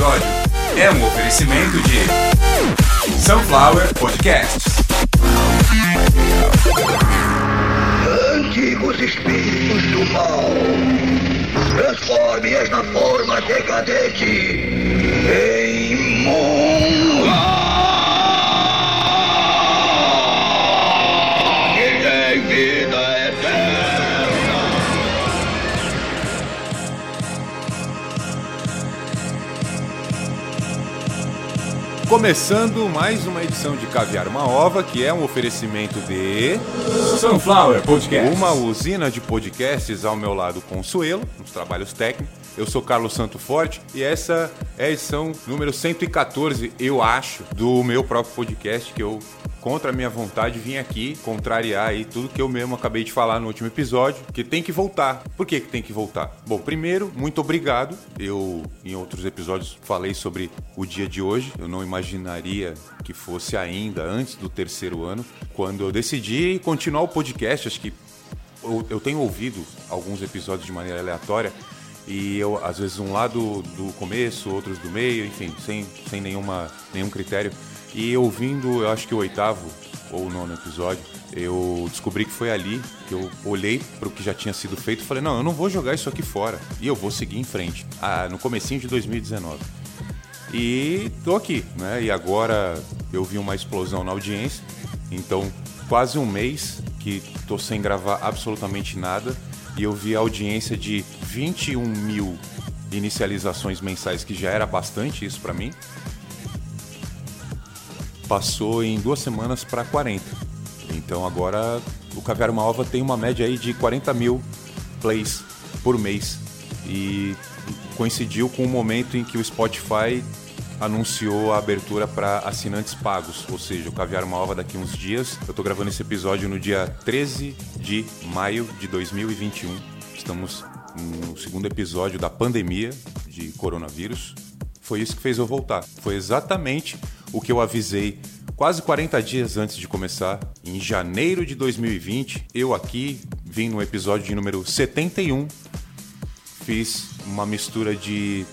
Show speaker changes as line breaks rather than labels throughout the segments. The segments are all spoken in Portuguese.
episódio é um oferecimento de Sunflower Podcasts.
Antigos espíritos do mal, transforme esta forma decadente em monstro
Começando mais uma edição de Caviar uma Ova, que é um oferecimento de
Sunflower Podcasts.
uma usina de podcasts ao meu lado Consuelo, nos trabalhos técnicos. Eu sou Carlos Santo Forte e essa é a edição número 114, eu acho, do meu próprio podcast que eu contra a minha vontade vim aqui contrariar aí tudo que eu mesmo acabei de falar no último episódio, que tem que voltar. Por que que tem que voltar? Bom, primeiro, muito obrigado. Eu em outros episódios falei sobre o dia de hoje. Eu não imaginaria que fosse ainda antes do terceiro ano, quando eu decidi continuar o podcast, acho que eu, eu tenho ouvido alguns episódios de maneira aleatória e eu às vezes um lado do começo, outros do meio, enfim, sem, sem nenhuma, nenhum critério. E ouvindo, eu acho que o oitavo ou o nono episódio, eu descobri que foi ali que eu olhei para o que já tinha sido feito e falei, não, eu não vou jogar isso aqui fora e eu vou seguir em frente. Ah, no comecinho de 2019. E tô aqui, né? E agora eu vi uma explosão na audiência. Então, quase um mês que tô sem gravar absolutamente nada. E eu vi a audiência de 21 mil inicializações mensais, que já era bastante isso pra mim. Passou em duas semanas para 40. Então agora o Caviar Uma Ova tem uma média aí de 40 mil plays por mês. E coincidiu com o momento em que o Spotify anunciou a abertura para assinantes pagos, ou seja, o Caviar Uma Ova daqui uns dias. Eu tô gravando esse episódio no dia 13 de maio de 2021. Estamos no segundo episódio da pandemia de coronavírus. Foi isso que fez eu voltar. Foi exatamente o que eu avisei quase 40 dias antes de começar, em janeiro de 2020. Eu aqui vim no episódio de número 71 fiz uma mistura de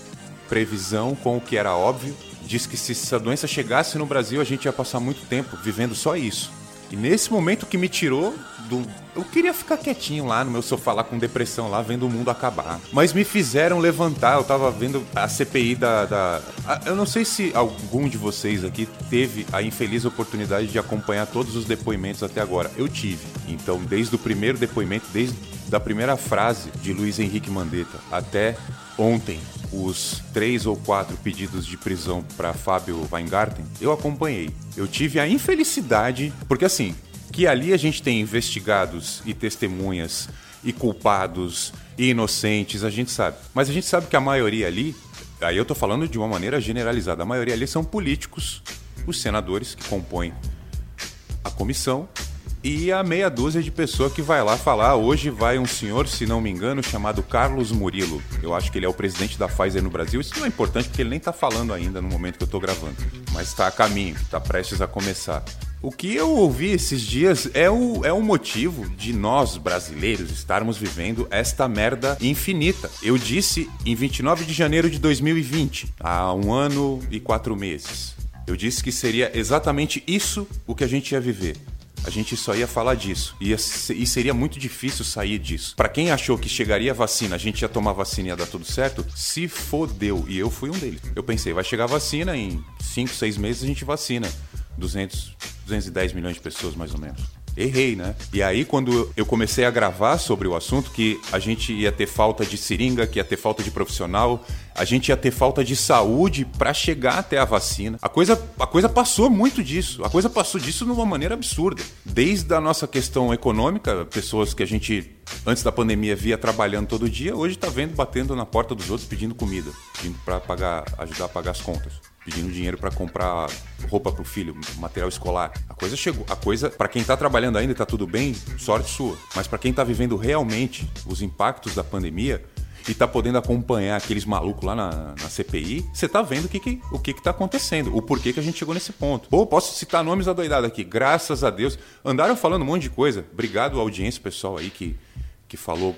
previsão com o que era óbvio. Diz que se essa doença chegasse no Brasil, a gente ia passar muito tempo vivendo só isso. E nesse momento que me tirou do. Eu queria ficar quietinho lá no meu sofá, lá com depressão, lá vendo o mundo acabar. Mas me fizeram levantar. Eu tava vendo a CPI da. da... Eu não sei se algum de vocês aqui teve a infeliz oportunidade de acompanhar todos os depoimentos até agora. Eu tive. Então, desde o primeiro depoimento, desde da primeira frase de Luiz Henrique Mandetta até ontem, os três ou quatro pedidos de prisão para Fábio Weingarten, eu acompanhei. Eu tive a infelicidade, porque assim, que ali a gente tem investigados e testemunhas e culpados e inocentes, a gente sabe. Mas a gente sabe que a maioria ali, aí eu tô falando de uma maneira generalizada, a maioria ali são políticos, os senadores que compõem a comissão e a meia dúzia de pessoa que vai lá falar. Hoje vai um senhor, se não me engano, chamado Carlos Murilo. Eu acho que ele é o presidente da Pfizer no Brasil. Isso não é importante porque ele nem tá falando ainda no momento que eu tô gravando. Mas tá a caminho, tá prestes a começar. O que eu ouvi esses dias é o, é o motivo de nós, brasileiros, estarmos vivendo esta merda infinita. Eu disse em 29 de janeiro de 2020, há um ano e quatro meses. Eu disse que seria exatamente isso o que a gente ia viver. A gente só ia falar disso. Se- e seria muito difícil sair disso. Pra quem achou que chegaria a vacina, a gente ia tomar vacina e ia dar tudo certo, se fodeu. E eu fui um deles. Eu pensei, vai chegar a vacina, em 5, 6 meses a gente vacina. 200, 210 milhões de pessoas, mais ou menos. Errei, né? E aí, quando eu comecei a gravar sobre o assunto, que a gente ia ter falta de seringa, que ia ter falta de profissional, a gente ia ter falta de saúde pra chegar até a vacina. A coisa, a coisa passou muito disso. A coisa passou disso de uma maneira absurda. Desde a nossa questão econômica, pessoas que a gente antes da pandemia via trabalhando todo dia, hoje tá vendo batendo na porta dos outros pedindo comida, pedindo para pagar, ajudar a pagar as contas pedindo dinheiro para comprar roupa pro filho, material escolar. A coisa chegou, a coisa para quem tá trabalhando ainda e tá tudo bem, sorte sua. Mas para quem tá vivendo realmente os impactos da pandemia e tá podendo acompanhar aqueles malucos lá na, na CPI, você tá vendo o que, que, o que, que tá acontecendo, o porquê que a gente chegou nesse ponto. Pô, posso citar nomes adoidados aqui, graças a Deus. Andaram falando um monte de coisa. Obrigado à audiência, pessoal aí que, que falou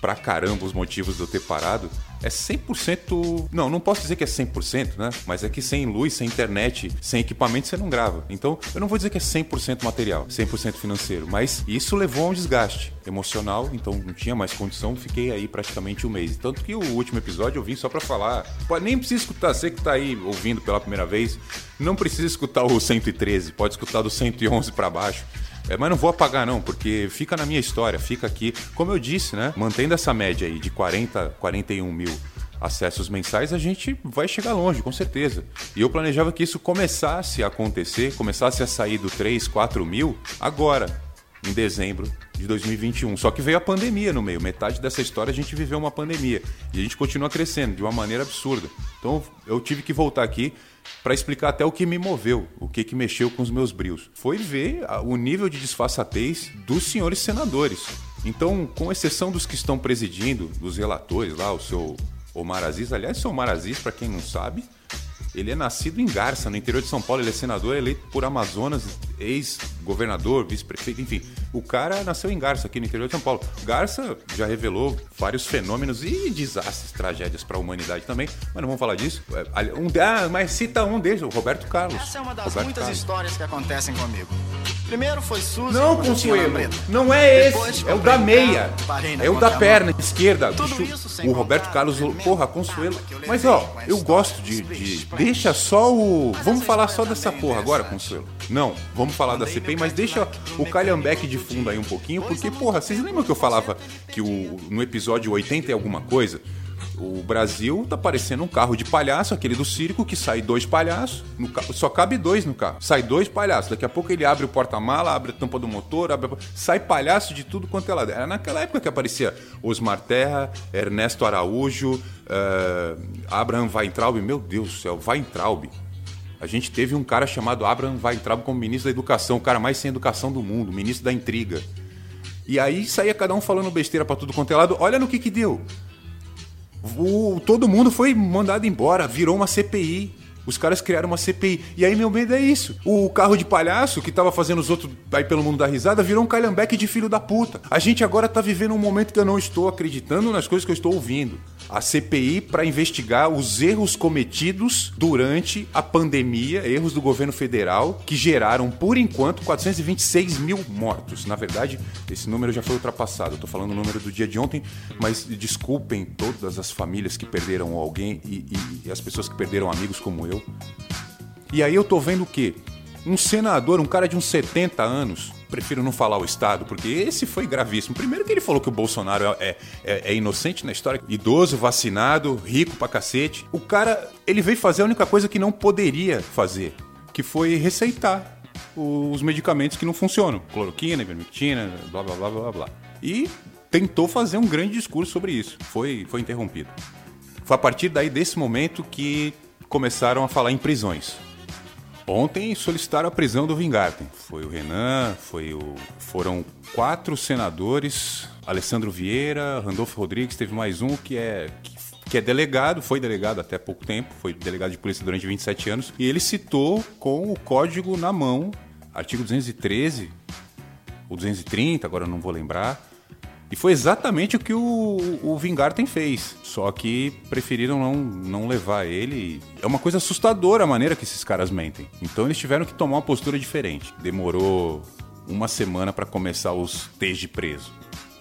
pra caramba os motivos de eu ter parado, é 100%. Não, não posso dizer que é 100%, né? Mas é que sem luz, sem internet, sem equipamento você não grava. Então, eu não vou dizer que é 100% material, 100% financeiro, mas isso levou a um desgaste emocional, então não tinha mais condição, fiquei aí praticamente um mês. Tanto que o último episódio eu vim só pra falar. Pode nem precisa escutar, você que tá aí ouvindo pela primeira vez, não precisa escutar o 113, pode escutar do 111 para baixo. É, mas não vou apagar não, porque fica na minha história, fica aqui. Como eu disse, né? Mantendo essa média aí de 40, 41 mil acessos mensais, a gente vai chegar longe, com certeza. E eu planejava que isso começasse a acontecer, começasse a sair do 3, 4 mil agora, em dezembro de 2021. Só que veio a pandemia no meio. Metade dessa história a gente viveu uma pandemia. E a gente continua crescendo de uma maneira absurda. Então eu tive que voltar aqui para explicar até o que me moveu, o que, que mexeu com os meus brios. Foi ver o nível de disfarçatez dos senhores senadores. Então, com exceção dos que estão presidindo, dos relatores lá, o seu Omar Aziz, aliás, o seu Omar Aziz, para quem não sabe, ele é nascido em Garça, no interior de São Paulo. Ele é senador, eleito por Amazonas, ex-governador, vice-prefeito, enfim. O cara nasceu em Garça, aqui no interior de São Paulo. Garça já revelou vários fenômenos e desastres, tragédias para a humanidade também, mas não vamos falar disso. É, um, ah, mas cita um deles, o Roberto Carlos.
Essa é uma das
Roberto
muitas
Carlos.
histórias que acontecem comigo. Primeiro foi Suzy.
Não, Consuelo. Não é
Depois
esse. É o da meia.
na
É o da perna esquerda.
Tudo isso sem
o Roberto Carlos, porra, Consuelo. Mas ó, eu gosto de, de- Deixa só o. Vamos falar só dessa porra agora. Consuelo. Não, vamos falar da CPI, mas deixa o calhambeque de fundo aí um pouquinho, porque, porra, vocês lembram que eu falava que o, no episódio 80 e alguma coisa? O Brasil tá parecendo um carro de palhaço, aquele do circo, que sai dois palhaços, ca- só cabe dois no carro. Sai dois palhaços. Daqui a pouco ele abre o porta-mala, abre a tampa do motor, abre a... sai palhaço de tudo quanto é lado. Era naquela época que aparecia Osmar Terra, Ernesto Araújo, eh, Abraham Weintraub, meu Deus do céu, Weintraub. A gente teve um cara chamado Abraham Weintraub como ministro da Educação, o cara mais sem educação do mundo, ministro da intriga. E aí saía cada um falando besteira pra tudo quanto é lado. Olha no que que deu. O- todo mundo foi mandado embora, virou uma CPI. Os caras criaram uma CPI. E aí meu medo é isso. O carro de palhaço que tava fazendo os outros aí pelo mundo da risada virou um calhambeque de filho da puta. A gente agora tá vivendo um momento que eu não estou acreditando nas coisas que eu estou ouvindo. A CPI para investigar os erros cometidos durante a pandemia, erros do governo federal que geraram, por enquanto, 426 mil mortos. Na verdade, esse número já foi ultrapassado. Tô falando o número do dia de ontem, mas desculpem todas as famílias que perderam alguém e, e- e as pessoas que perderam amigos como eu. E aí eu tô vendo o quê? Um senador, um cara de uns 70 anos, prefiro não falar o Estado, porque esse foi gravíssimo. Primeiro que ele falou que o Bolsonaro é, é- é inocente na história, idoso, vacinado, rico pra cacete. O cara, ele veio fazer a única coisa que não poderia fazer, que foi receitar os medicamentos que não funcionam. Cloroquina, ivermectina, blá blá blá blá blá. E tentou fazer um grande discurso sobre isso. Foi, foi interrompido. Foi a partir daí desse momento que começaram a falar em prisões. Ontem solicitaram a prisão do Vingarten. Foi o Renan, foi o... foram quatro senadores, Alessandro Vieira, Randolfo Rodrigues, teve mais um que é que, é delegado, foi delegado até pouco tempo, foi delegado de polícia durante 27 anos, e ele citou com o código na mão, artigo 213 ou 230, agora não vou lembrar. E foi exatamente o que o, o Vingarten fez. Só que preferiram não, não levar ele. É uma coisa assustadora a maneira que esses caras mentem. Então eles tiveram que tomar uma postura diferente. Demorou uma semana para começar os T's de preso.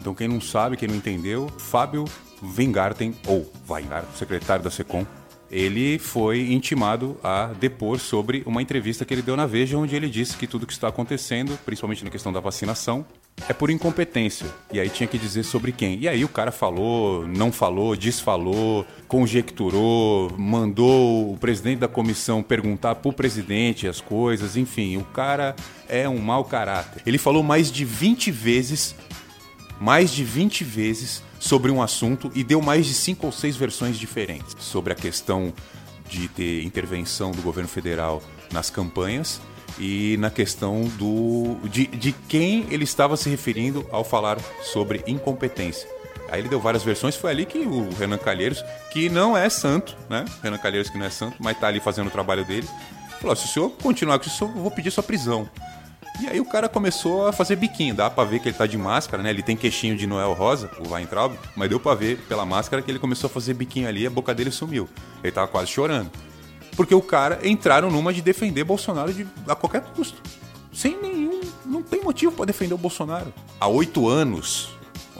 Então quem não sabe, quem não entendeu, Fábio Vingarten, ou Weingarten, secretário da SECOM, ele foi intimado a depor sobre uma entrevista que ele deu na Veja, onde ele disse que tudo que está acontecendo, principalmente na questão da vacinação, é por incompetência. E aí tinha que dizer sobre quem. E aí o cara falou, não falou, desfalou, conjecturou, mandou o presidente da comissão perguntar pro presidente as coisas, enfim, o cara é um mau caráter. Ele falou mais de 20 vezes mais de 20 vezes sobre um assunto e deu mais de cinco ou seis versões diferentes sobre a questão de ter intervenção do governo federal nas campanhas e na questão do de, de quem ele estava se referindo ao falar sobre incompetência. Aí ele deu várias versões, foi ali que o Renan Calheiros, que não é santo, né? Renan Calheiros que não é santo, mas tá ali fazendo o trabalho dele, falou: se o senhor continuar com isso, eu vou pedir sua prisão. E aí o cara começou a fazer biquinho. Dá pra ver que ele tá de máscara, né? Ele tem queixinho de Noel Rosa, o Weintraub, mas deu pra ver pela máscara que ele começou a fazer biquinho ali e a boca dele sumiu. Ele tava quase chorando. Porque o cara entraram numa de defender Bolsonaro de, a qualquer custo. Sem nenhum. Não tem motivo pra defender o Bolsonaro. Há oito anos,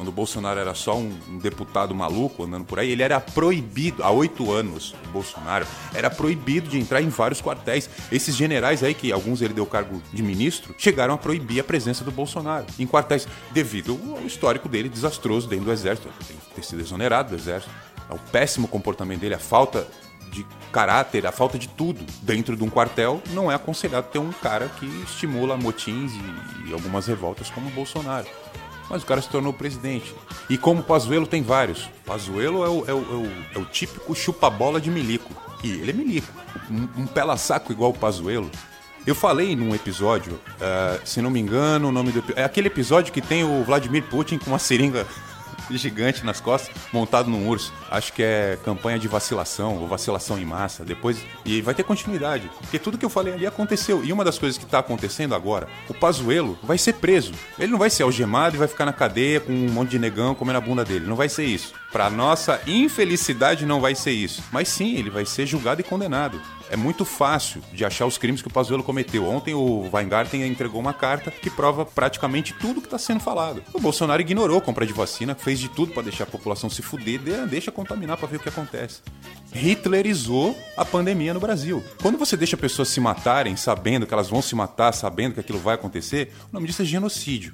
quando o Bolsonaro era só um, um deputado maluco andando por aí, ele era proibido, há oito anos, o Bolsonaro, era proibido de entrar em vários quartéis. Esses generais aí, que alguns ele deu cargo de ministro, chegaram a proibir a presença do Bolsonaro em quartéis, devido ao histórico dele desastroso dentro do exército. Tem que ter sido exonerado do exército. O péssimo comportamento dele, a falta de caráter, a falta de tudo dentro de um quartel, não é aconselhado ter um cara que estimula motins e, e algumas revoltas como o Bolsonaro. Mas o cara se tornou presidente. E como Pazuello tem vários. Pazuello é o, é o, é o, é o típico chupa-bola de milico. E ele é milico. Um, um pela-saco igual o Pazuello. Eu falei num episódio, uh, se não me engano, o nome do é aquele episódio que tem o Vladimir Putin com uma seringa gigante nas costas, montado num urso. Acho que é campanha de vacilação ou vacilação em massa. Depois. E vai ter continuidade. Porque tudo que eu falei ali aconteceu. E uma das coisas que está acontecendo agora, o Pazuelo vai ser preso. Ele não vai ser algemado e vai ficar na cadeia com um monte de negão comendo a bunda dele. Não vai ser isso. Para nossa infelicidade, não vai ser isso. Mas sim, ele vai ser julgado e condenado é muito fácil de achar os crimes que o Pazuello cometeu. Ontem o Weingarten entregou uma carta que prova praticamente tudo que está sendo falado. O Bolsonaro ignorou a compra de vacina, fez de tudo para deixar a população se fuder, deixa contaminar para ver o que acontece. Hitlerizou a pandemia no Brasil. Quando você deixa pessoas se matarem, sabendo que elas vão se matar, sabendo que aquilo vai acontecer, o nome disso é genocídio.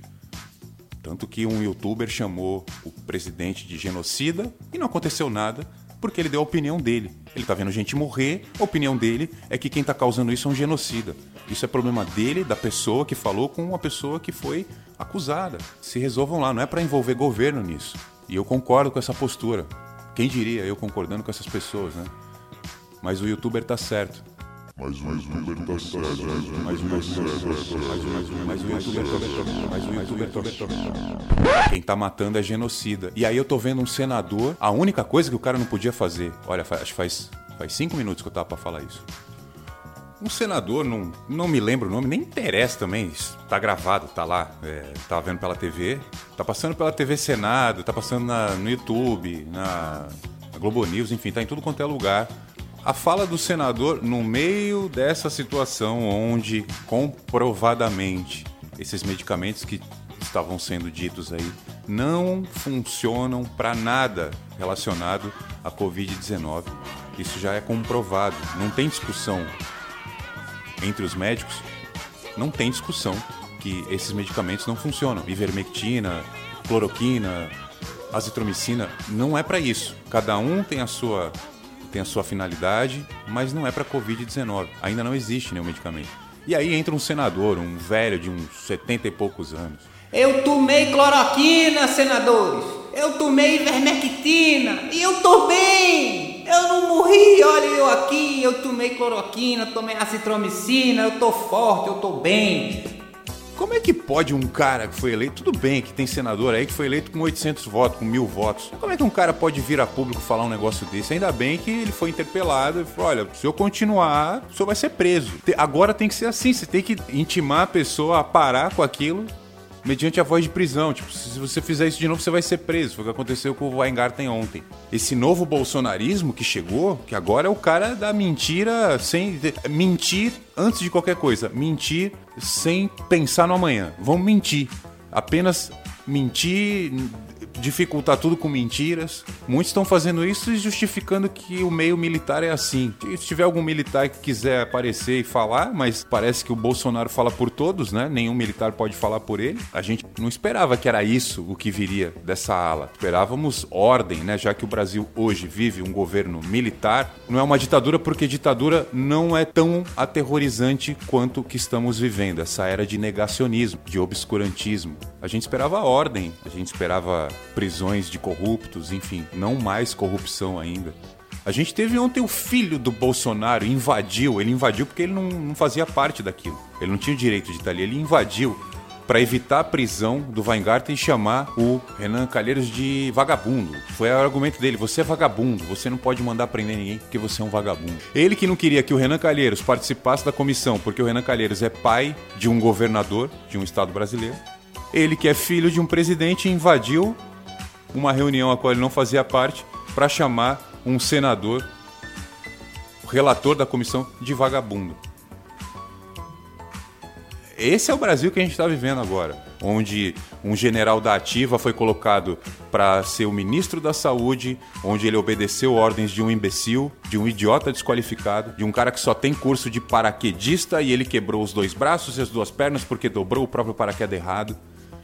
Tanto que um youtuber chamou o presidente de genocida e não aconteceu nada porque ele deu a opinião dele. Ele tá vendo gente morrer, a opinião dele é que quem tá causando isso é um genocida. Isso é problema dele, da pessoa que falou com uma pessoa que foi acusada. Se resolvam lá, não é para envolver governo nisso. E eu concordo com essa postura. Quem diria eu concordando com essas pessoas, né? Mas o youtuber tá certo.
Mas o youtuber tá certo.
Mas o youtuber Mas o youtuber tá Quem tá matando é genocida. E aí eu tô vendo um senador, a única coisa que o cara não podia fazer. Olha, acho que faz, faz cinco minutos que eu tava pra falar isso. Um senador, não, não me lembro o nome, nem interessa também. Tá gravado, tá lá. É, tá vendo pela TV. Tá passando pela TV Senado, tá passando na, no YouTube, na, na Globo News, enfim, tá em tudo quanto é lugar a fala do senador no meio dessa situação onde comprovadamente esses medicamentos que estavam sendo ditos aí não funcionam para nada relacionado à Covid-19. Isso já é comprovado. Não tem discussão entre os médicos, não tem discussão que esses medicamentos não funcionam. Ivermectina, cloroquina, azitromicina, não é para isso. Cada um tem a sua tem a sua finalidade, mas não é para Covid-19. Ainda não existe nenhum medicamento. E aí entra um senador, um velho de uns 70 e poucos anos.
Eu tomei cloroquina, senadores. Eu tomei ivermectina e eu tô bem. Eu não morri, olha eu aqui. Eu tomei cloroquina, tomei acitromicina, eu tô forte, eu tô bem.
Como é que pode um cara que foi eleito, tudo bem que tem senador aí que foi eleito com 800 votos, com mil votos, como é que um cara pode vir a público falar um negócio desse? Ainda bem que ele foi interpelado e falou: olha, se eu continuar, o senhor vai ser preso. Agora tem que ser assim, você tem que intimar a pessoa a parar com aquilo mediante a voz de prisão. Tipo, se você fizer isso de novo, você vai ser preso. Foi o que aconteceu com o Weingarten ontem. Esse novo bolsonarismo que chegou, que agora é o cara da mentira sem. Mentir antes de qualquer coisa. Mentir sem pensar no amanhã. Vamos mentir. Apenas mentir dificultar tudo com mentiras. Muitos estão fazendo isso e justificando que o meio militar é assim. Se tiver algum militar que quiser aparecer e falar, mas parece que o Bolsonaro fala por todos, né? Nenhum militar pode falar por ele. A gente não esperava que era isso o que viria dessa ala. Esperávamos ordem, né? Já que o Brasil hoje vive um governo militar, não é uma ditadura porque ditadura não é tão aterrorizante quanto que estamos vivendo, essa era de negacionismo, de obscurantismo. A gente esperava ordem, a gente esperava prisões de corruptos, enfim, não mais corrupção ainda. A gente teve ontem o filho do Bolsonaro, invadiu, ele invadiu porque ele não, não fazia parte daquilo. Ele não tinha o direito de estar ali, ele invadiu para evitar a prisão do Weingarten e chamar o Renan Calheiros de vagabundo. Foi o argumento dele: você é vagabundo, você não pode mandar prender ninguém porque você é um vagabundo. Ele que não queria que o Renan Calheiros participasse da comissão, porque o Renan Calheiros é pai de um governador de um estado brasileiro. Ele que é filho de um presidente invadiu uma reunião a qual ele não fazia parte para chamar um senador, relator da comissão, de vagabundo. Esse é o Brasil que a gente está vivendo agora, onde um general da ativa foi colocado para ser o ministro da saúde, onde ele obedeceu ordens de um imbecil, de um idiota desqualificado, de um cara que só tem curso de paraquedista e ele quebrou os dois braços e as duas pernas porque dobrou o próprio paraquedas errado.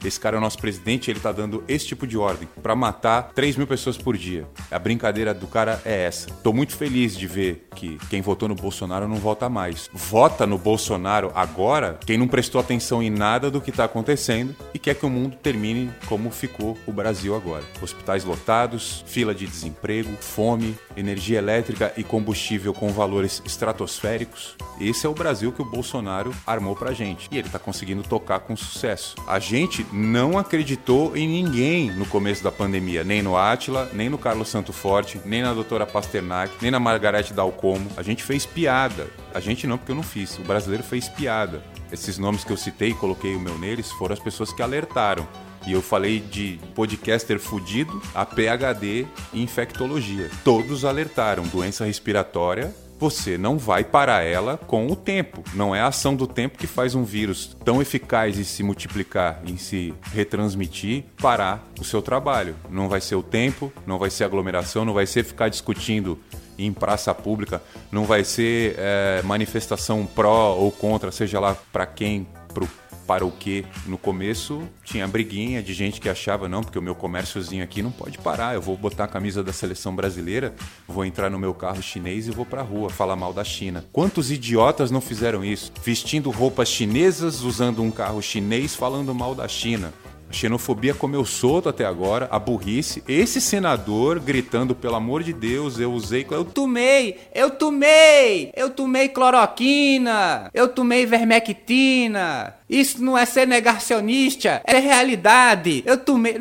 Esse cara é o nosso presidente, ele tá dando esse tipo de ordem para matar 3 mil pessoas por dia. A brincadeira do cara é essa. Tô muito feliz de ver que quem votou no Bolsonaro não vota mais. Vota no Bolsonaro agora quem não prestou atenção em nada do que tá acontecendo e quer que o mundo termine como ficou o Brasil agora. Hospitais lotados, fila de desemprego, fome, energia elétrica e combustível com valores estratosféricos. Esse é o Brasil que o Bolsonaro armou pra gente. E ele tá conseguindo tocar com sucesso. A gente não acreditou em ninguém no começo da pandemia, nem no Átila, nem no Carlos Santo Forte, nem na doutora Pasternak, nem na Margarete Dalcomo. A gente fez piada. A gente não, porque eu não fiz. O brasileiro fez piada. Esses nomes que eu citei e coloquei o meu neles foram as pessoas que alertaram. E eu falei de podcaster fudido a PhD em infectologia. Todos alertaram doença respiratória você não vai parar ela com o tempo. Não é a ação do tempo que faz um vírus tão eficaz em se multiplicar, em se retransmitir, parar o seu trabalho. Não vai ser o tempo, não vai ser aglomeração, não vai ser ficar discutindo em praça pública, não vai ser é, manifestação pró ou contra, seja lá para quem, pro para o que no começo tinha briguinha de gente que achava não, porque o meu comérciozinho aqui não pode parar, eu vou botar a camisa da seleção brasileira, vou entrar no meu carro chinês e vou pra rua falar mal da China. Quantos idiotas não fizeram isso? Vestindo roupas chinesas, usando um carro chinês, falando mal da China. Xenofobia comeu solto até agora, a burrice. Esse senador gritando, pelo amor de Deus, eu usei. Eu
tomei, eu tomei, eu tomei cloroquina, eu tomei vermectina. Isso não é ser negacionista, é realidade. Eu tomei.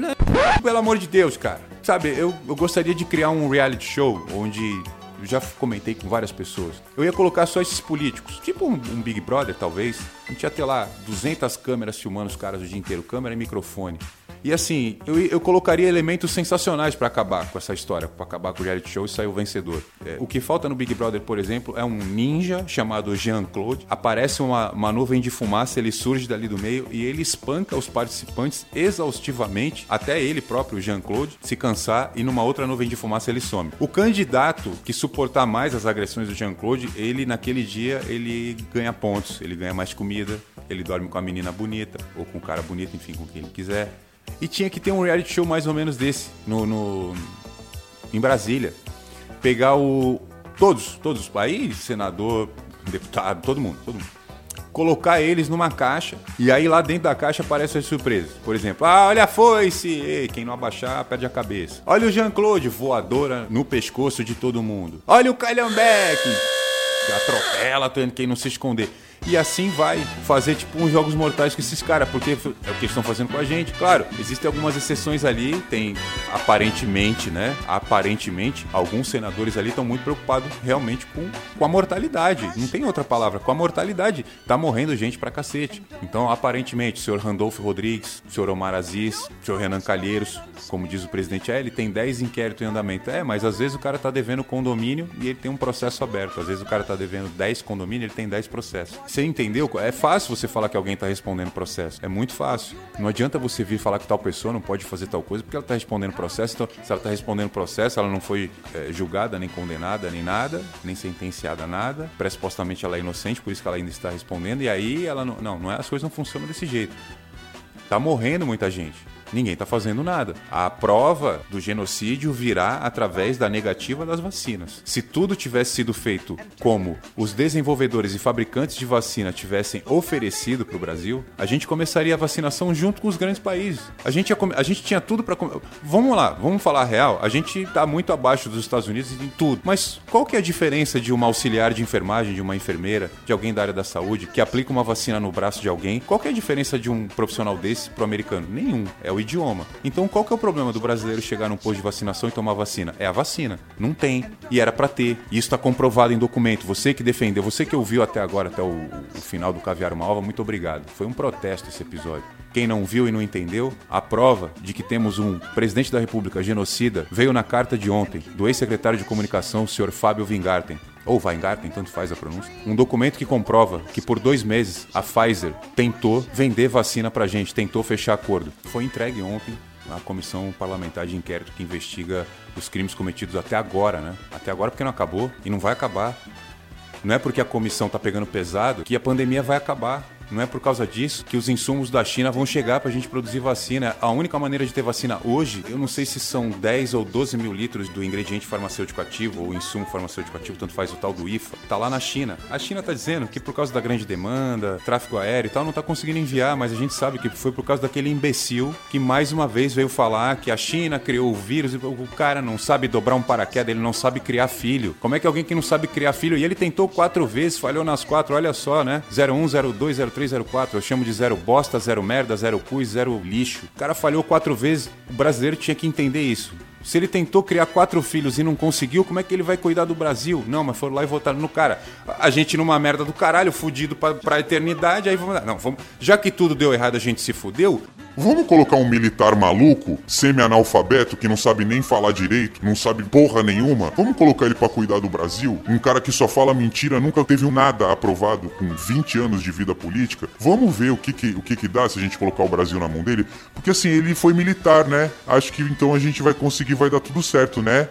Pelo amor de Deus, cara. Sabe, eu, eu gostaria de criar um reality show onde eu já comentei com várias pessoas. Eu ia colocar só esses políticos, tipo um, um, Big Brother, talvez. A gente ia ter lá 200 câmeras filmando os caras o dia inteiro, câmera e microfone. E assim, eu, eu colocaria elementos sensacionais para acabar com essa história, para acabar com o reality show e sair o vencedor. É, o que falta no Big Brother, por exemplo, é um ninja chamado Jean-Claude. Aparece uma, uma nuvem de fumaça, ele surge dali do meio e ele espanca os participantes exaustivamente, até ele próprio, Jean-Claude, se cansar e numa outra nuvem de fumaça ele some. O candidato que suportar mais as agressões do Jean-Claude, ele naquele dia ele ganha pontos, ele ganha mais comida, ele dorme com a menina bonita ou com o cara bonito, enfim, com quem ele quiser. E tinha que ter um reality show mais ou menos desse no, no em Brasília. Pegar o. Todos, todos. Aí, senador, deputado, todo mundo, todo mundo. Colocar eles numa caixa e aí lá dentro da caixa aparecem as surpresas. Por exemplo, ah, olha a foice! Ei, quem não abaixar, perde a cabeça. Olha o Jean-Claude, voadora no pescoço de todo mundo. Olha o Calhambeck! Atropela quem não se esconder. E assim vai fazer tipo uns jogos mortais com esses caras, porque é o que eles estão fazendo com a gente. Claro, existem algumas exceções ali, tem aparentemente, né? Aparentemente, alguns senadores ali estão muito preocupados realmente com, com a mortalidade. Não tem outra palavra, com a mortalidade. Tá morrendo gente pra cacete. Então, aparentemente, o senhor Randolfo Rodrigues, o senhor Omar Aziz, o senhor Renan Calheiros, como diz o presidente, é, ele tem 10 inquéritos em andamento. É, mas às vezes o cara tá devendo condomínio e ele tem um processo aberto. Às vezes o cara tá devendo 10 condomínios, ele tem 10 processos. Você entendeu? É fácil você falar que alguém está respondendo processo. É muito fácil. Não adianta você vir falar que tal pessoa não pode fazer tal coisa porque ela está respondendo processo. Então, se ela está respondendo processo, ela não foi é, julgada, nem condenada, nem nada, nem sentenciada a nada. Pressupostamente ela é inocente, por isso que ela ainda está respondendo. E aí ela não. Não, não é, as coisas não funcionam desse jeito. Tá morrendo muita gente. Ninguém está fazendo nada. A prova do genocídio virá através da negativa das vacinas. Se tudo tivesse sido feito como os desenvolvedores e fabricantes de vacina tivessem oferecido para o Brasil, a gente começaria a vacinação junto com os grandes países. A gente, a gente tinha tudo para. Vamos lá, vamos falar a real. A gente está muito abaixo dos Estados Unidos em tudo. Mas qual que é a diferença de uma auxiliar de enfermagem, de uma enfermeira, de alguém da área da saúde que aplica uma vacina no braço de alguém? Qual que é a diferença de um profissional desse pro americano? Nenhum. É o idioma. Então qual que é o problema do brasileiro chegar num posto de vacinação e tomar vacina? É a vacina. Não tem. E era para ter. E isso está comprovado em documento. Você que defendeu, você que ouviu até agora, até o, o final do Caviar Uma muito obrigado. Foi um protesto esse episódio. Quem não viu e não entendeu, a prova de que temos um presidente da República genocida veio na carta de ontem do ex-secretário de comunicação, o senhor Fábio Weingarten. Ou Weingarten, tanto faz a pronúncia. Um documento que comprova que por dois meses a Pfizer tentou vender vacina pra gente, tentou fechar acordo. Foi entregue ontem à comissão parlamentar de inquérito que investiga os crimes cometidos até agora, né? Até agora porque não acabou e não vai acabar. Não é porque a comissão está pegando pesado que a pandemia vai acabar. Não é por causa disso que os insumos da China vão chegar para a gente produzir vacina. A única maneira de ter vacina hoje, eu não sei se são 10 ou 12 mil litros do ingrediente farmacêutico ativo ou insumo farmacêutico ativo, tanto faz o tal do IFA, tá lá na China. A China está dizendo que por causa da grande demanda, tráfego aéreo e tal, não está conseguindo enviar, mas a gente sabe que foi por causa daquele imbecil que mais uma vez veio falar que a China criou o vírus e o cara não sabe dobrar um paraquedas, ele não sabe criar filho. Como é que alguém que não sabe criar filho? E ele tentou quatro vezes, falhou nas quatro, olha só, né? 01, 02, 03, 04. Eu chamo de zero bosta, zero merda, zero e zero lixo. O cara falhou quatro vezes, o brasileiro tinha que entender isso. Se ele tentou criar quatro filhos e não conseguiu, como é que ele vai cuidar do Brasil? Não, mas foram lá e votaram no cara. A gente numa merda do caralho, fudido pra, pra eternidade, aí vamos. Não, vamos. Já que tudo deu errado, a gente se fudeu.
Vamos colocar um militar maluco, semi-analfabeto, que não sabe nem falar direito, não sabe porra nenhuma. Vamos colocar ele pra cuidar do Brasil? Um cara que só fala mentira, nunca teve nada aprovado com 20 anos de vida política. Vamos ver o que que, o que que dá se a gente colocar o Brasil na mão dele. Porque assim, ele foi militar, né? Acho que então a gente vai conseguir, vai dar tudo certo, né?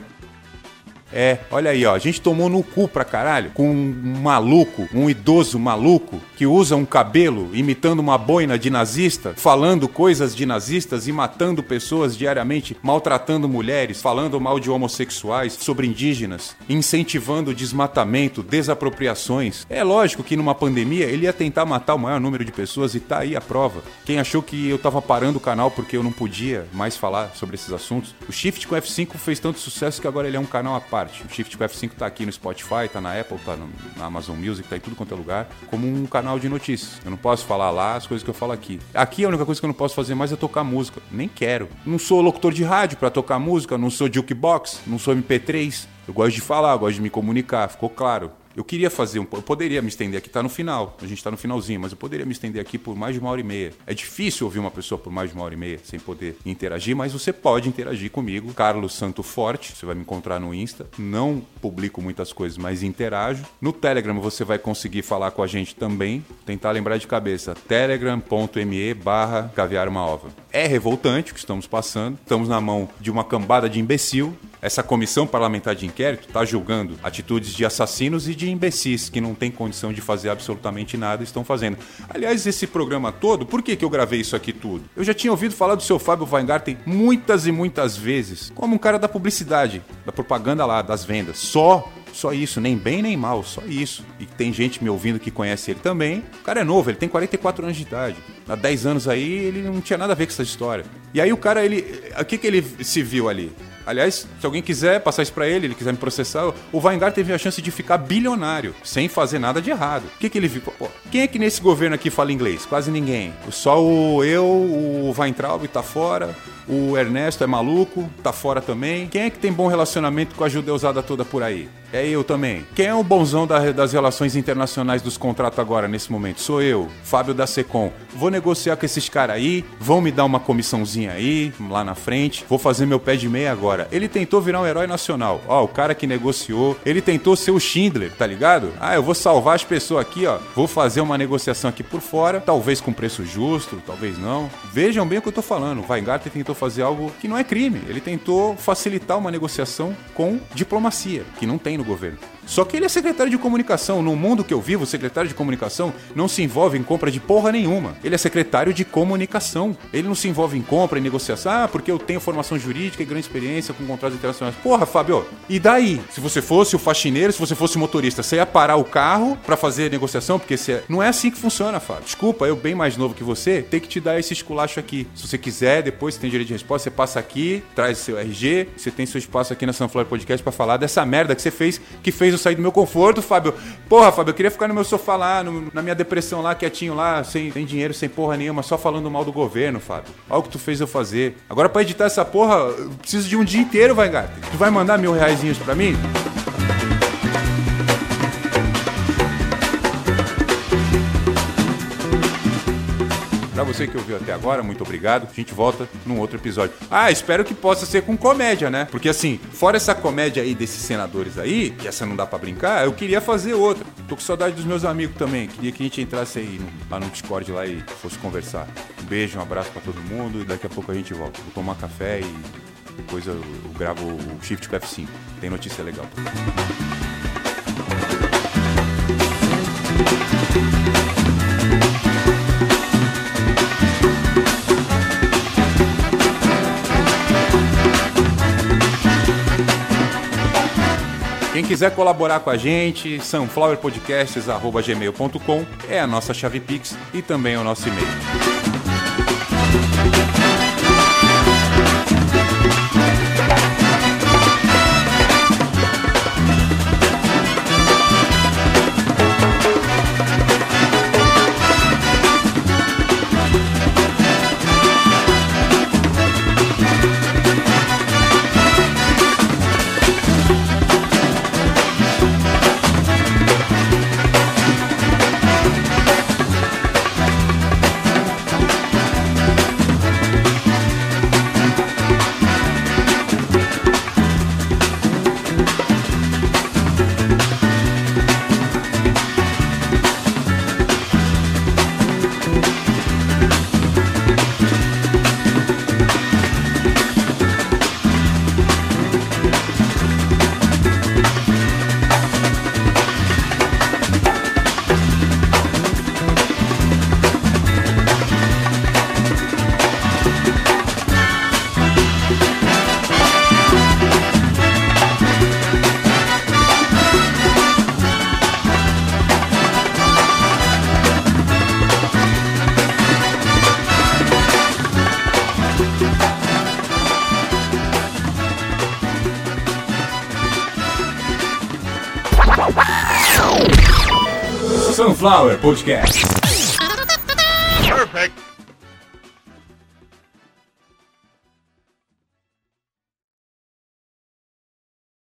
É, olha aí, ó. A gente tomou no cu pra caralho com um maluco, um idoso maluco que usa um cabelo imitando uma boina de nazista, falando coisas de nazistas e matando pessoas diariamente, maltratando mulheres, falando mal de homossexuais, sobre indígenas, incentivando desmatamento, desapropriações. É lógico que numa pandemia ele ia tentar matar o maior número de pessoas e tá aí a prova. Quem achou que eu tava parando o canal porque eu não podia mais falar sobre esses assuntos, o Shift com F5 fez tanto sucesso que agora ele é um canal à parte. O Shift com F5 tá aqui no Spotify, tá na Apple, tá no- na Amazon Music, tá em tudo quanto é lugar, como um canal de notícias. Eu não posso falar lá as coisas que eu falo aqui. Aqui a única coisa que eu não posso fazer mais é tocar música. Nem quero. Não sou locutor de rádio pra tocar música, não sou jukebox, não sou MP3. Eu gosto de falar, gosto de me comunicar, ficou claro. Eu queria fazer um. Eu poderia me estender aqui, tá no final. A gente tá no finalzinho, mas eu poderia me estender aqui por mais de uma hora e meia. É difícil ouvir uma pessoa por mais de uma hora e meia sem poder interagir, mas você pode interagir comigo. Carlos Santo Forte, você vai me encontrar no Insta. Não publico muitas coisas, mas interajo. No Telegram você vai conseguir falar com a gente também. Tentar lembrar de cabeça. telegram.me barra caviar uma ova. É revoltante o que estamos passando. Estamos na mão de uma cambada de imbecil. Essa comissão parlamentar de inquérito está julgando atitudes de assassinos e de imbecis que não têm condição de fazer absolutamente nada estão fazendo. Aliás, esse programa todo, por que, que eu gravei isso aqui tudo? Eu já tinha ouvido falar do seu Fábio Weingarten muitas e muitas vezes, como um cara da publicidade, da propaganda lá, das vendas. Só só isso, nem bem nem mal, só isso. E tem gente me ouvindo que conhece ele também. O cara é novo, ele tem 44 anos de idade. Há 10 anos aí ele não tinha nada a ver com essa história. E aí o cara, ele. O que, que ele se viu ali? Aliás, se alguém quiser passar isso pra ele, ele quiser me processar, o Weingarten teve a chance de ficar bilionário, sem fazer nada de errado. O que, que ele viu? Pô, quem é que nesse governo aqui fala inglês? Quase ninguém. Só o eu, o Weintraub tá fora, o Ernesto é maluco, tá fora também. Quem é que tem bom relacionamento com a judeusada toda por aí? É eu também. Quem é o bonzão da- das relações internacionais dos contratos agora, nesse momento? Sou eu, Fábio da Secom. Vou negociar com esses caras aí, vão me dar uma comissãozinha aí, lá na frente. Vou fazer meu pé de meia agora. Ele tentou virar um herói nacional. Ó, o cara que negociou, ele tentou ser o Schindler, tá ligado? Ah, eu vou salvar as pessoas aqui, ó. Vou fazer uma negociação aqui por fora, talvez com preço justo, talvez não. Vejam bem o que eu tô falando. O Weingarten tentou fazer algo que não é crime. Ele tentou facilitar uma negociação com diplomacia, que não tem no governo. Só que ele é secretário de comunicação. No mundo que eu vivo, secretário de comunicação não se envolve em compra de porra nenhuma. Ele é secretário de comunicação. Ele não se envolve em compra, em negociação. Ah, porque eu tenho formação jurídica e grande experiência com contratos internacionais. Porra, Fábio, e daí? Se você fosse o faxineiro, se você fosse o motorista, você ia parar o carro para fazer negociação? Porque você... não é assim que funciona, Fábio. Desculpa, eu bem mais novo que você, tem que te dar esse esculacho aqui. Se você quiser, depois você tem direito de resposta, você passa aqui, traz seu RG, você tem seu espaço aqui na Sunflower Podcast para falar dessa merda que você fez, que fez eu sair do meu conforto, Fábio. Porra, Fábio, eu queria ficar no meu sofá lá, no- na minha depressão lá, quietinho lá, sem, sem dinheiro, sem porra nenhuma, só falando mal do governo, Fábio. Olha o que tu fez eu fazer. Agora pra editar essa porra, eu preciso de um dia inteiro, vai, gato. Tu vai mandar mil reaisinhos pra mim? Você que ouviu até agora, muito obrigado. A gente volta num outro episódio. Ah, espero que possa ser com comédia, né? Porque assim, fora essa comédia aí desses senadores aí, que essa não dá pra brincar, eu queria fazer outra. Tô com saudade dos meus amigos também. Queria que a gente entrasse aí lá no Discord lá e fosse conversar. Um beijo, um abraço pra todo mundo e daqui a pouco a gente volta. Vou tomar café e depois eu, eu gravo o Shift com F5. Tem notícia legal. Quem quiser colaborar com a gente, sunflowerpodcasts.gmail.com é a nossa chave Pix e também o nosso e-mail.
Sunflower Podcast.